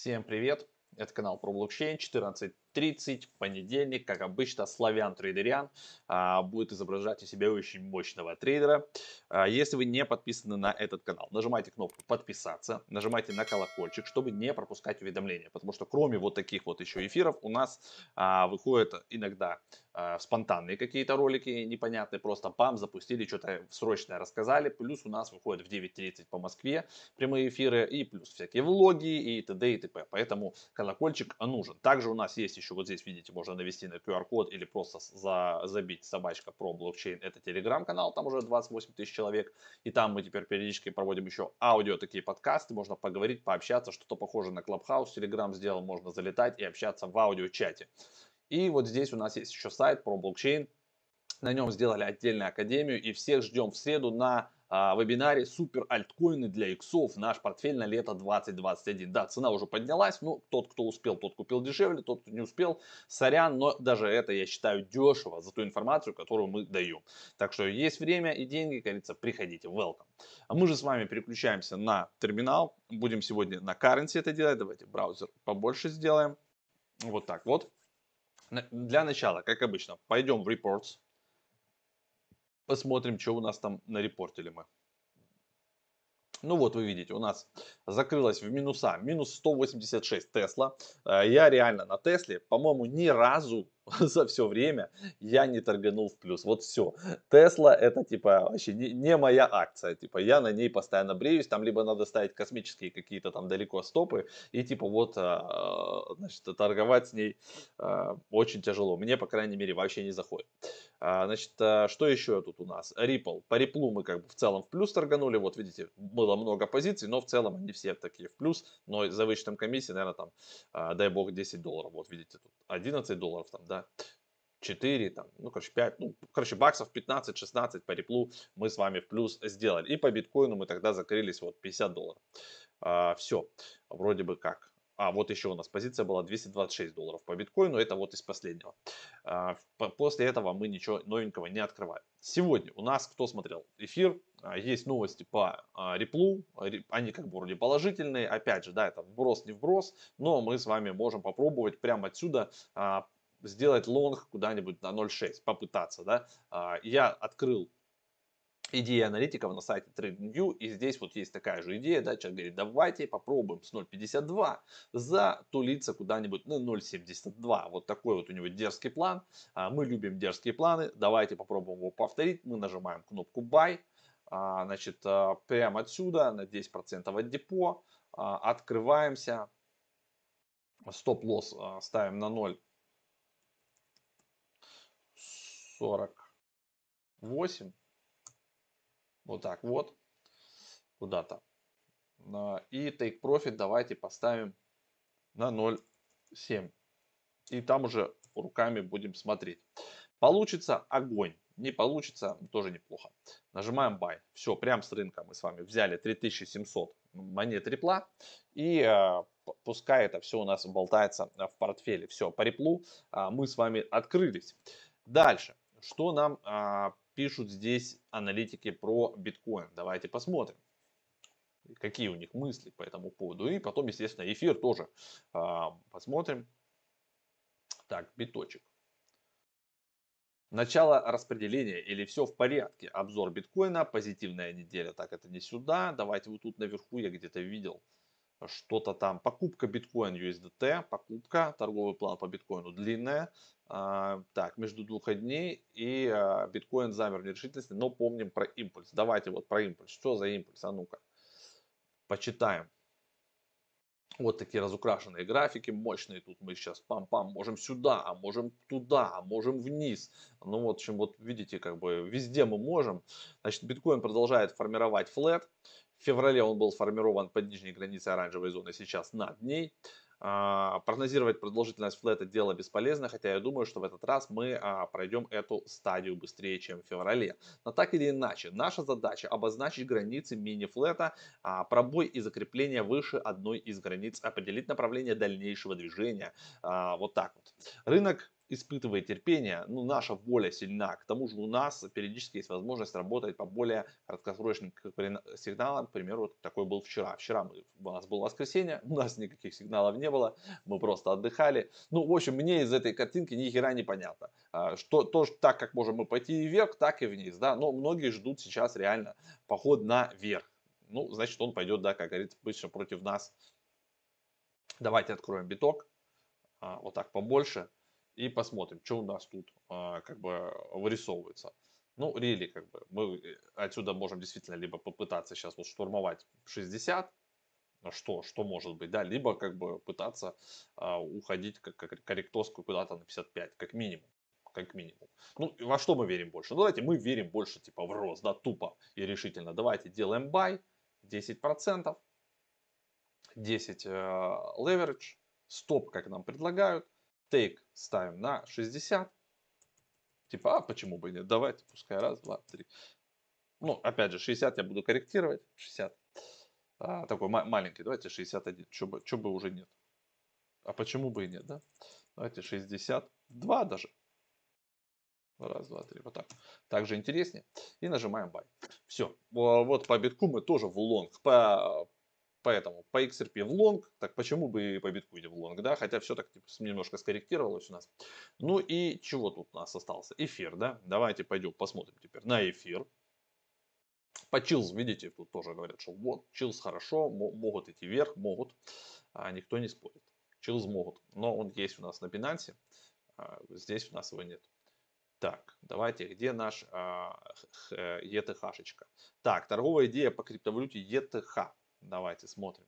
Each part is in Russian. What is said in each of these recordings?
Всем привет! Это канал про блокчейн 14.30, понедельник, как обычно, Славян Трейдериан а, будет изображать из себя очень мощного трейдера. А, если вы не подписаны на этот канал, нажимайте кнопку подписаться, нажимайте на колокольчик, чтобы не пропускать уведомления, потому что кроме вот таких вот еще эфиров у нас а, выходят иногда а, спонтанные какие-то ролики непонятные, просто пам, запустили, что-то срочное рассказали, плюс у нас выходит в 9.30 по Москве прямые эфиры, и плюс всякие влоги, и т.д. и т.п. Поэтому колокольчик нужен. Также у нас есть еще, вот здесь видите, можно навести на QR-код или просто за, забить собачка про блокчейн, это телеграм-канал, там уже 28 тысяч человек, и там мы теперь периодически проводим еще аудио такие подкасты, можно поговорить, пообщаться, что-то похоже на Clubhouse, телеграм сделал, можно залетать и общаться в аудио-чате. И вот здесь у нас есть еще сайт про блокчейн. На нем сделали отдельную академию и всех ждем в среду на а, вебинаре супер альткоины для иксов, наш портфель на лето 2021. Да, цена уже поднялась, но тот, кто успел, тот купил дешевле, тот, кто не успел, сорян, но даже это я считаю дешево за ту информацию, которую мы даем. Так что есть время и деньги, как говорится, приходите, welcome. А мы же с вами переключаемся на терминал, будем сегодня на currency это делать, давайте браузер побольше сделаем, вот так вот. Для начала, как обычно, пойдем в Reports. Посмотрим, что у нас там на репортили мы. Ну вот вы видите, у нас закрылась в минуса, минус 186 Тесла. Э, я реально на Тесле, по-моему, ни разу за все время я не торганул в плюс. Вот все. Тесла это типа вообще не, не моя акция. Типа я на ней постоянно бреюсь. Там либо надо ставить космические какие-то там далеко стопы. И типа вот а, значит, торговать с ней а, очень тяжело. Мне, по крайней мере, вообще не заходит. А, значит, что еще тут у нас? Ripple. По Ripple мы как бы в целом в плюс торганули. Вот видите, было много позиций, но в целом они все такие в плюс. Но за вычетом комиссии, наверное, там, дай бог, 10 долларов. Вот видите, тут 11 долларов там, да, 4, там, ну, короче, 5, ну, короче, баксов 15-16 по реплу мы с вами в плюс сделали. И по биткоину мы тогда закрылись вот 50 долларов. А, все, вроде бы как. А, вот еще у нас позиция была 226 долларов по биткоину, это вот из последнего. А, после этого мы ничего новенького не открываем. Сегодня у нас, кто смотрел эфир, а, есть новости по а, реплу, они как бы вроде положительные, опять же, да, это вброс, не вброс, но мы с вами можем попробовать прямо отсюда а, сделать лонг куда-нибудь на 0.6, попытаться, да. А, я открыл идеи аналитиков на сайте TradingView, и здесь вот есть такая же идея, да, человек говорит, давайте попробуем с 0.52 затулиться куда-нибудь на 0.72. Вот такой вот у него дерзкий план. А, мы любим дерзкие планы, давайте попробуем его повторить. Мы нажимаем кнопку Buy, а, значит, прямо отсюда на 10% от депо, открываемся, стоп-лосс ставим на 0 48. Вот так вот. Куда-то. И take profit давайте поставим на 0,7. И там уже руками будем смотреть. Получится огонь. Не получится, тоже неплохо. Нажимаем buy. Все, прям с рынка мы с вами взяли 3700 монет репла. И э, пускай это все у нас болтается в портфеле. Все, по реплу э, мы с вами открылись. Дальше. Что нам а, пишут здесь аналитики про биткоин? Давайте посмотрим. Какие у них мысли по этому поводу. И потом, естественно, эфир тоже а, посмотрим. Так, биточек. Начало распределения или все в порядке. Обзор биткоина, позитивная неделя. Так, это не сюда. Давайте вот тут наверху я где-то видел что-то там. Покупка биткоин USDT, покупка, торговый план по биткоину длинная. А, так, между двух дней и а, биткоин замер в нерешительности, но помним про импульс. Давайте вот про импульс. Что за импульс? А ну-ка, почитаем. Вот такие разукрашенные графики, мощные. Тут мы сейчас пам-пам, можем сюда, а можем туда, а можем вниз. Ну вот, в общем, вот видите, как бы везде мы можем. Значит, биткоин продолжает формировать флет. В феврале он был сформирован под нижней границей оранжевой зоны, сейчас над ней. А, прогнозировать продолжительность флета дело бесполезно, хотя я думаю, что в этот раз мы а, пройдем эту стадию быстрее, чем в феврале. Но так или иначе, наша задача обозначить границы мини-флета, а, пробой и закрепление выше одной из границ, определить направление дальнейшего движения. Вот так вот. Рынок испытывает терпение, ну, наша воля сильна. К тому же у нас периодически есть возможность работать по более краткосрочным сигналам. К примеру, вот такой был вчера. Вчера мы, у нас было воскресенье, у нас никаких сигналов не было, мы просто отдыхали. Ну, в общем, мне из этой картинки ни хера не понятно. А, что, то, так как можем мы пойти и вверх, так и вниз. Да? Но многие ждут сейчас реально поход наверх. Ну, значит, он пойдет, да, как говорится, быстро против нас. Давайте откроем биток. А, вот так побольше и посмотрим, что у нас тут а, как бы вырисовывается. Ну, рели, как бы, мы э, отсюда можем действительно либо попытаться сейчас вот штурмовать 60, ну что, что может быть, да, либо как бы пытаться а, уходить как, корректорскую куда-то на 55, как минимум, как минимум. Ну, во что мы верим больше? Ну, давайте мы верим больше типа в рост, да, тупо и решительно. Давайте делаем buy 10%, 10 э, leverage, стоп, как нам предлагают, Take ставим на 60. Типа, а почему бы и нет? Давайте, пускай раз, два, три. Ну, опять же, 60 я буду корректировать. 60. А, такой маленький. Давайте 61. Что бы, бы уже нет. А почему бы и нет, да? Давайте 62 даже. Раз, два, три. Вот так. Также интереснее. И нажимаем buy. Все. Вот по битку мы тоже в лонг. По, Поэтому по XRP в лонг, так почему бы и по биткоине в лонг, да, хотя все так типа, немножко скорректировалось у нас. Ну и чего тут у нас остался? Эфир, да, давайте пойдем посмотрим теперь на эфир. По Chiliz, видите, тут тоже говорят, что вот, Chiliz хорошо, могут идти вверх, могут, а никто не спорит. Chiliz могут, но он есть у нас на Binance, а здесь у нас его нет. Так, давайте, где наш а, ETH-шечка? Так, торговая идея по криптовалюте ETH. Давайте смотрим.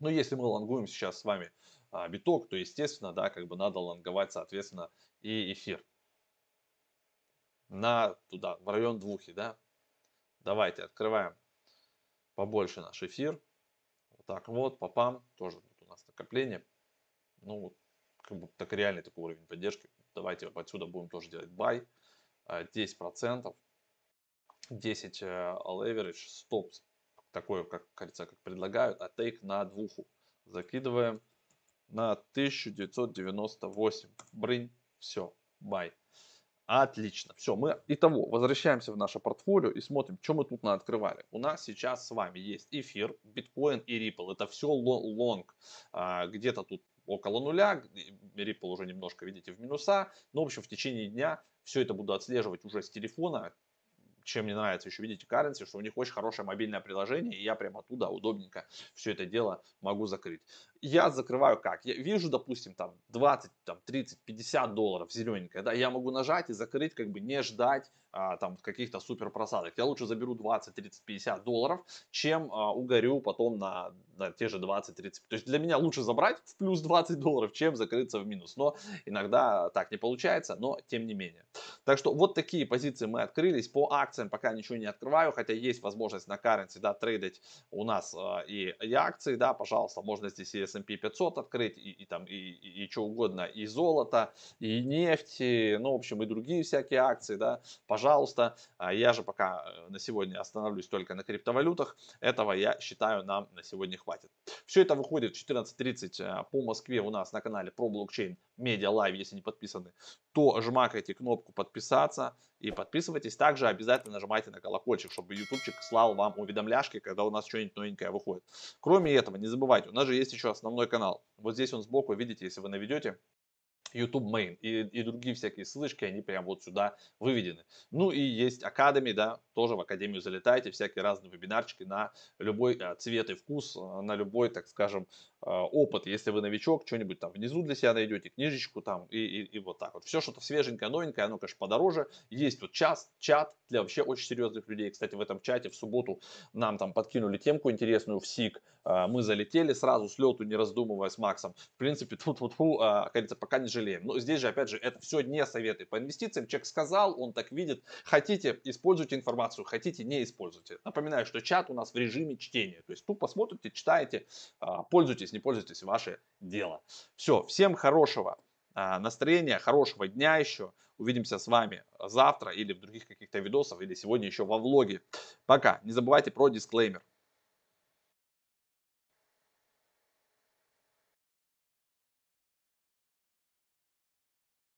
Ну, если мы лонгуем сейчас с вами а, биток, то, естественно, да, как бы надо лонговать, соответственно, и эфир. На туда, в район двухи, да. Давайте открываем побольше наш эфир. Вот так вот, попам. Тоже вот у нас накопление. Ну, как бы так реальный такой уровень поддержки. Давайте отсюда будем тоже делать buy. 10%. 10 leverage, стоп такое, как кажется, как предлагают, а тейк на двуху. Закидываем на 1998. Брынь, все, buy. Отлично. Все, мы итого возвращаемся в наше портфолио и смотрим, что мы тут наоткрывали. У нас сейчас с вами есть эфир, биткоин и Ripple. Это все лонг. А, где-то тут около нуля. Ripple уже немножко, видите, в минуса. Но, в общем, в течение дня все это буду отслеживать уже с телефона чем мне нравится еще, видите, Currency, что у них очень хорошее мобильное приложение, и я прямо оттуда удобненько все это дело могу закрыть. Я закрываю как? Я вижу, допустим, там 20, там 30, 50 долларов зелененькое, да, я могу нажать и закрыть, как бы не ждать а, там каких-то супер просадок. Я лучше заберу 20, 30, 50 долларов, чем а, угорю потом на, на те же 20, 30. То есть для меня лучше забрать в плюс 20 долларов, чем закрыться в минус. Но иногда так не получается, но тем не менее. Так что вот такие позиции мы открылись. По акциям пока ничего не открываю, хотя есть возможность на currency, да, трейдить у нас э, и, и акции, да, пожалуйста, можно здесь и S&P 500 открыть, и, и там, и, и, и что угодно, и золото, и нефть, и, ну, в общем, и другие всякие акции, да, пожалуйста. А я же пока э, на сегодня остановлюсь только на криптовалютах, этого я считаю нам на сегодня хватит. Все это выходит в 14.30 э, по Москве у нас на канале про блокчейн Медиа Лайв, если не подписаны, то жмакайте кнопку подписаться и подписывайтесь. Также обязательно нажимайте на колокольчик, чтобы ютубчик слал вам уведомляшки, когда у нас что-нибудь новенькое выходит. Кроме этого, не забывайте, у нас же есть еще основной канал. Вот здесь он сбоку, видите, если вы наведете, YouTube Main и, и другие всякие ссылочки, они прям вот сюда выведены. Ну и есть Academy, да, тоже в Академию залетайте, всякие разные вебинарчики на любой а, цвет и вкус, а, на любой, так скажем, опыт. Если вы новичок, что-нибудь там внизу для себя найдете, книжечку там и, и, и вот так вот. Все что-то свеженькое, новенькое, оно, конечно, подороже. Есть вот час, чат для вообще очень серьезных людей. Кстати, в этом чате в субботу нам там подкинули темку интересную в СИК. Мы залетели сразу с лету, не раздумывая с Максом. В принципе, тут вот, как говорится, пока не жалеем. Но здесь же, опять же, это все не советы по инвестициям. Человек сказал, он так видит. Хотите, используйте информацию, хотите, не используйте. Напоминаю, что чат у нас в режиме чтения. То есть тупо смотрите, читаете, пользуйтесь не пользуйтесь, ваше дело. Все, всем хорошего а, настроения, хорошего дня еще. Увидимся с вами завтра или в других каких-то видосах, или сегодня еще во влоге. Пока. Не забывайте про дисклеймер.